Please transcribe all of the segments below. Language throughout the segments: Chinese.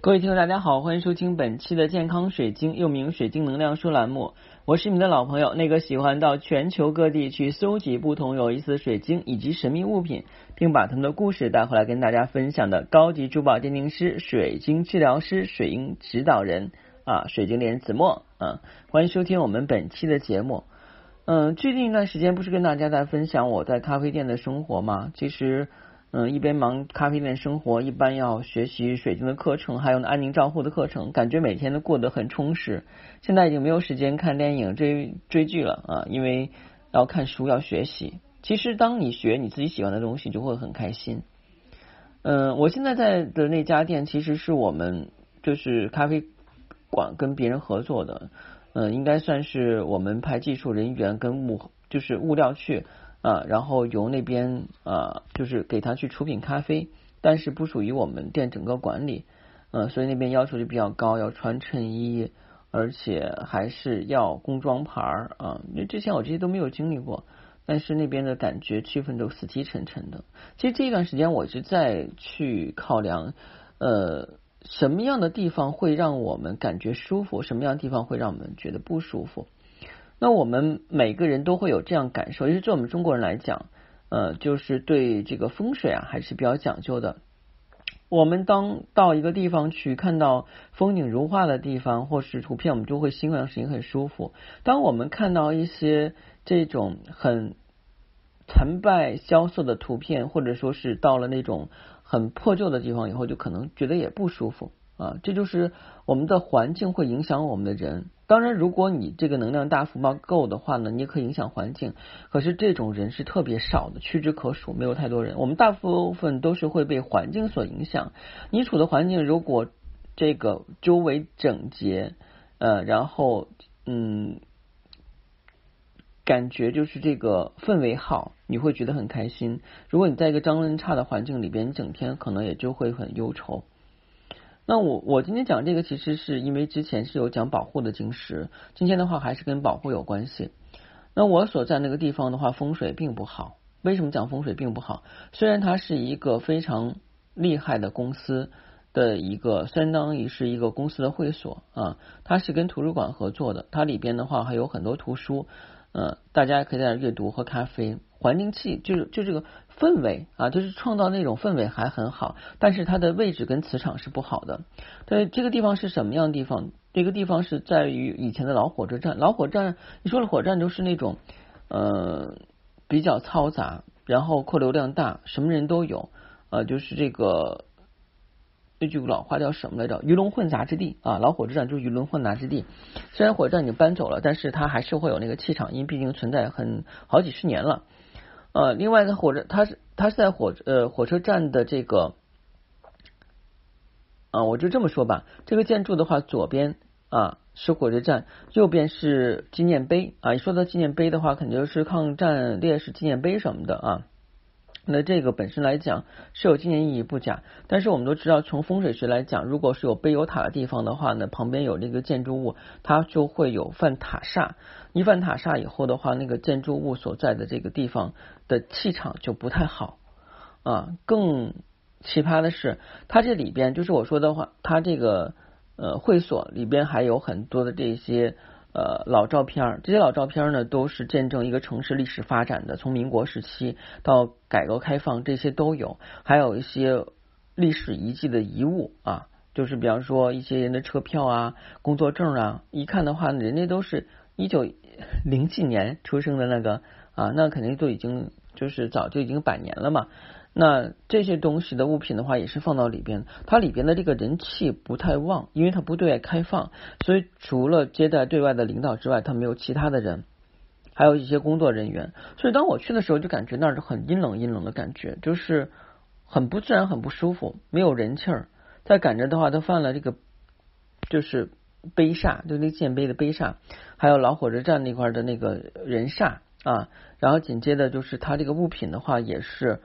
各位听众，大家好，欢迎收听本期的健康水晶，又名水晶能量书栏目。我是你们的老朋友，那个喜欢到全球各地去搜集不同有意思的水晶以及神秘物品，并把他们的故事带回来跟大家分享的高级珠宝鉴定师、水晶治疗师、水晶指导人啊，水晶莲子墨啊，欢迎收听我们本期的节目。嗯，最近一段时间不是跟大家在分享我在咖啡店的生活吗？其实。嗯，一边忙咖啡店生活，一般要学习水晶的课程，还有安宁照护的课程，感觉每天都过得很充实。现在已经没有时间看电影、追追剧了啊，因为要看书、要学习。其实，当你学你自己喜欢的东西，就会很开心。嗯，我现在在的那家店，其实是我们就是咖啡馆跟别人合作的，嗯，应该算是我们派技术人员跟物就是物料去。啊，然后由那边啊，就是给他去出品咖啡，但是不属于我们店整个管理，呃，所以那边要求就比较高，要穿衬衣，而且还是要工装牌儿啊。因为之前我这些都没有经历过，但是那边的感觉气氛都死气沉沉的。其实这一段时间我是在去考量，呃，什么样的地方会让我们感觉舒服，什么样的地方会让我们觉得不舒服。那我们每个人都会有这样感受，尤其对我们中国人来讲，呃，就是对这个风水啊还是比较讲究的。我们当到一个地方去看到风景如画的地方，或是图片，我们就会心想事情很舒服。当我们看到一些这种很残败萧瑟的图片，或者说是到了那种很破旧的地方以后，就可能觉得也不舒服啊。这就是我们的环境会影响我们的人。当然，如果你这个能量大福报够的话呢，你也可以影响环境。可是这种人是特别少的，屈指可数，没有太多人。我们大部分都是会被环境所影响。你处的环境如果这个周围整洁，呃，然后嗯，感觉就是这个氛围好，你会觉得很开心。如果你在一个脏乱差的环境里边，你整天可能也就会很忧愁。那我我今天讲这个，其实是因为之前是有讲保护的晶石，今天的话还是跟保护有关系。那我所在那个地方的话，风水并不好。为什么讲风水并不好？虽然它是一个非常厉害的公司的一个，相当于是一个公司的会所啊，它是跟图书馆合作的，它里边的话还有很多图书，嗯，大家可以在那阅读、喝咖啡。环境气就是就这个氛围啊，就是创造那种氛围还很好，但是它的位置跟磁场是不好的。对，这个地方是什么样的地方？这个地方是在于以前的老火车站。老火车站，你说的火车站就是那种呃比较嘈杂，然后客流量大，什么人都有，呃，就是这个那句老话叫什么来着？鱼龙混杂之地啊，老火车站就是鱼龙混杂之地。虽然火车站已经搬走了，但是它还是会有那个气场，因为毕竟存在很好几十年了。呃，另外呢火车，它是它是在火呃火车站的这个啊，我就这么说吧，这个建筑的话，左边啊是火车站，右边是纪念碑啊。一说到纪念碑的话，肯定是抗战烈士纪念碑什么的啊。那这个本身来讲是有纪念意义不假，但是我们都知道，从风水学来讲，如果是有碑有塔的地方的话呢，旁边有这个建筑物，它就会有犯塔煞。一犯塔煞以后的话，那个建筑物所在的这个地方的气场就不太好啊。更奇葩的是，它这里边就是我说的话，它这个呃会所里边还有很多的这些。呃，老照片这些老照片呢，都是见证一个城市历史发展的，从民国时期到改革开放，这些都有，还有一些历史遗迹的遗物啊，就是比方说一些人的车票啊、工作证啊，一看的话，人家都是一九零几年出生的那个啊，那肯定都已经就是早就已经百年了嘛。那这些东西的物品的话，也是放到里边，它里边的这个人气不太旺，因为它不对外开放，所以除了接待对外的领导之外，它没有其他的人，还有一些工作人员。所以当我去的时候，就感觉那儿很阴冷阴冷的感觉，就是很不自然、很不舒服，没有人气儿。再赶着的话，他犯了这个就是碑煞，就那建碑的碑煞，还有老火车站那块的那个人煞啊。然后紧接着就是他这个物品的话，也是。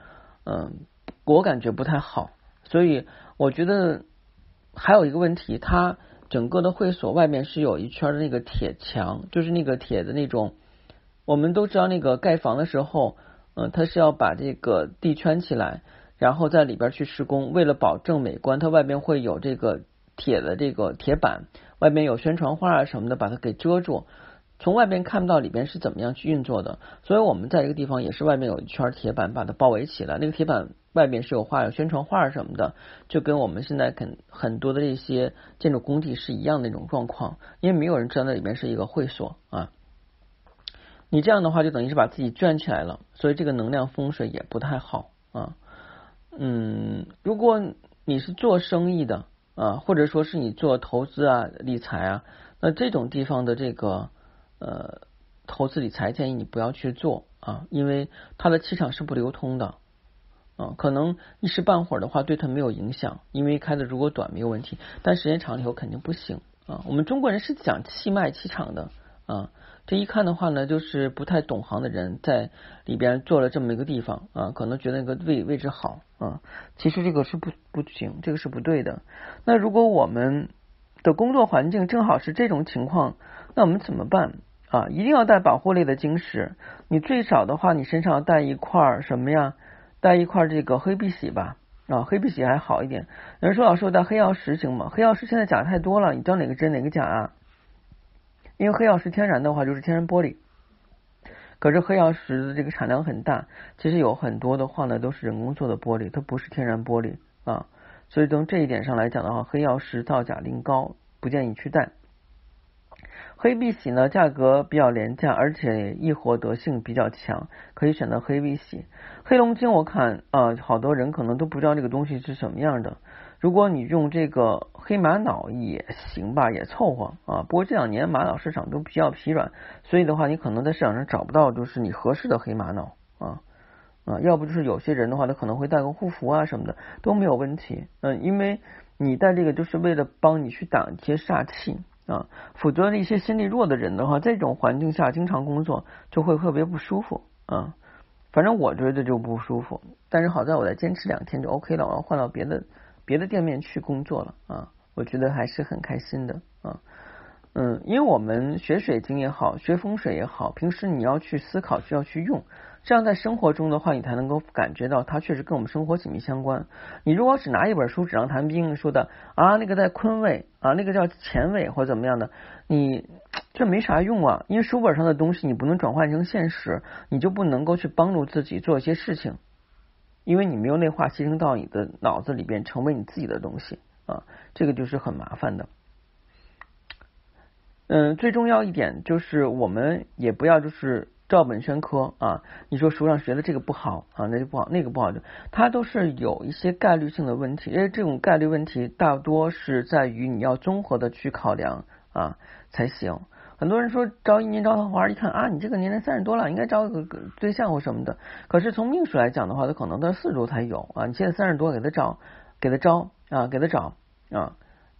嗯，我感觉不太好，所以我觉得还有一个问题，它整个的会所外面是有一圈的那个铁墙，就是那个铁的那种。我们都知道，那个盖房的时候，嗯，它是要把这个地圈起来，然后在里边去施工。为了保证美观，它外边会有这个铁的这个铁板，外边有宣传画啊什么的，把它给遮住，从外边看不到里边是怎么样去运作的。所以我们在这个地方也是外面有一圈铁板把它包围起来，那个铁板外边是有画有宣传画什么的，就跟我们现在肯很多的这些建筑工地是一样的那种状况，因为没有人知道那里面是一个会所啊。你这样的话就等于是把自己圈起来了，所以这个能量风水也不太好啊。嗯，如果你是做生意的啊，或者说是你做投资啊、理财啊，那这种地方的这个呃投资理财建议你不要去做啊，因为它的气场是不流通的啊，可能一时半会儿的话对它没有影响，因为开的如果短没有问题，但时间长了以后肯定不行啊。我们中国人是讲气脉气场的啊。这一看的话呢，就是不太懂行的人在里边做了这么一个地方啊，可能觉得那个位位置好啊，其实这个是不不行，这个是不对的。那如果我们的工作环境正好是这种情况，那我们怎么办啊？一定要带保护类的晶石，你最少的话，你身上带一块什么呀？带一块这个黑碧玺吧啊，黑碧玺还好一点。有人说老师我带黑曜石行吗？黑曜石现在假太多了，你知道哪个真哪个假啊？因为黑曜石天然的话就是天然玻璃，可是黑曜石的这个产量很大，其实有很多的话呢都是人工做的玻璃，它不是天然玻璃啊，所以从这一点上来讲的话，黑曜石造假率高，不建议去带。黑碧玺呢价格比较廉价，而且易活得性比较强，可以选择黑碧玺。黑龙晶我看啊，好多人可能都不知道这个东西是什么样的。如果你用这个黑玛瑙也行吧，也凑合啊。不过这两年玛瑙市场都比较疲软，所以的话，你可能在市场上找不到就是你合适的黑玛瑙啊啊。要不就是有些人的话，他可能会带个护符啊什么的都没有问题。嗯，因为你带这个就是为了帮你去挡一些煞气啊。否则一些心力弱的人的话，在这种环境下经常工作就会特别不舒服啊。反正我觉得就不舒服，但是好在我再坚持两天就 OK 了，我要换到别的。别的店面去工作了啊，我觉得还是很开心的啊，嗯，因为我们学水晶也好，学风水也好，平时你要去思考，需要去用，这样在生活中的话，你才能够感觉到它确实跟我们生活紧密相关。你如果只拿一本书纸上谈兵说的啊，那个在坤位啊，那个叫乾位或者怎么样的，你这没啥用啊，因为书本上的东西你不能转换成现实，你就不能够去帮助自己做一些事情。因为你没有内化吸收到你的脑子里边，成为你自己的东西啊，这个就是很麻烦的。嗯，最重要一点就是我们也不要就是照本宣科啊。你说书上学的这个不好啊，那就不好，那个不好，就它都是有一些概率性的问题，因为这种概率问题大多是在于你要综合的去考量啊才行。很多人说招一年招桃花，一看啊，你这个年龄三十多了，应该招个对象或什么的。可是从命数来讲的话，他可能到四十多才有啊。你现在三十多，给他找，给他招啊，给他找啊，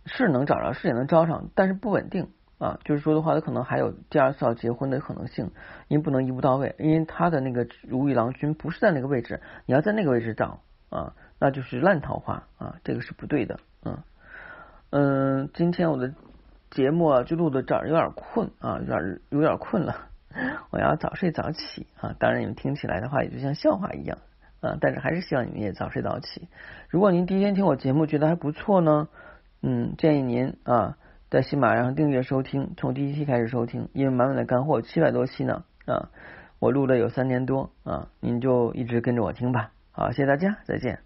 是能找着，是也能招上，但是不稳定啊。就是说的话，他可能还有第二次要结婚的可能性，因为不能一步到位，因为他的那个如意郎君不是在那个位置，你要在那个位置找啊，那就是烂桃花啊，这个是不对的。嗯嗯，今天我的。节目啊，就录到这儿有点困啊，有点有点困了，我要早睡早起啊。当然你们听起来的话，也就像笑话一样啊，但是还是希望你们也早睡早起。如果您第一天听我节目觉得还不错呢，嗯，建议您啊在喜马拉雅上订阅收听，从第一期开始收听，因为满满的干货七百多期呢啊，我录了有三年多啊，您就一直跟着我听吧。好，谢谢大家，再见。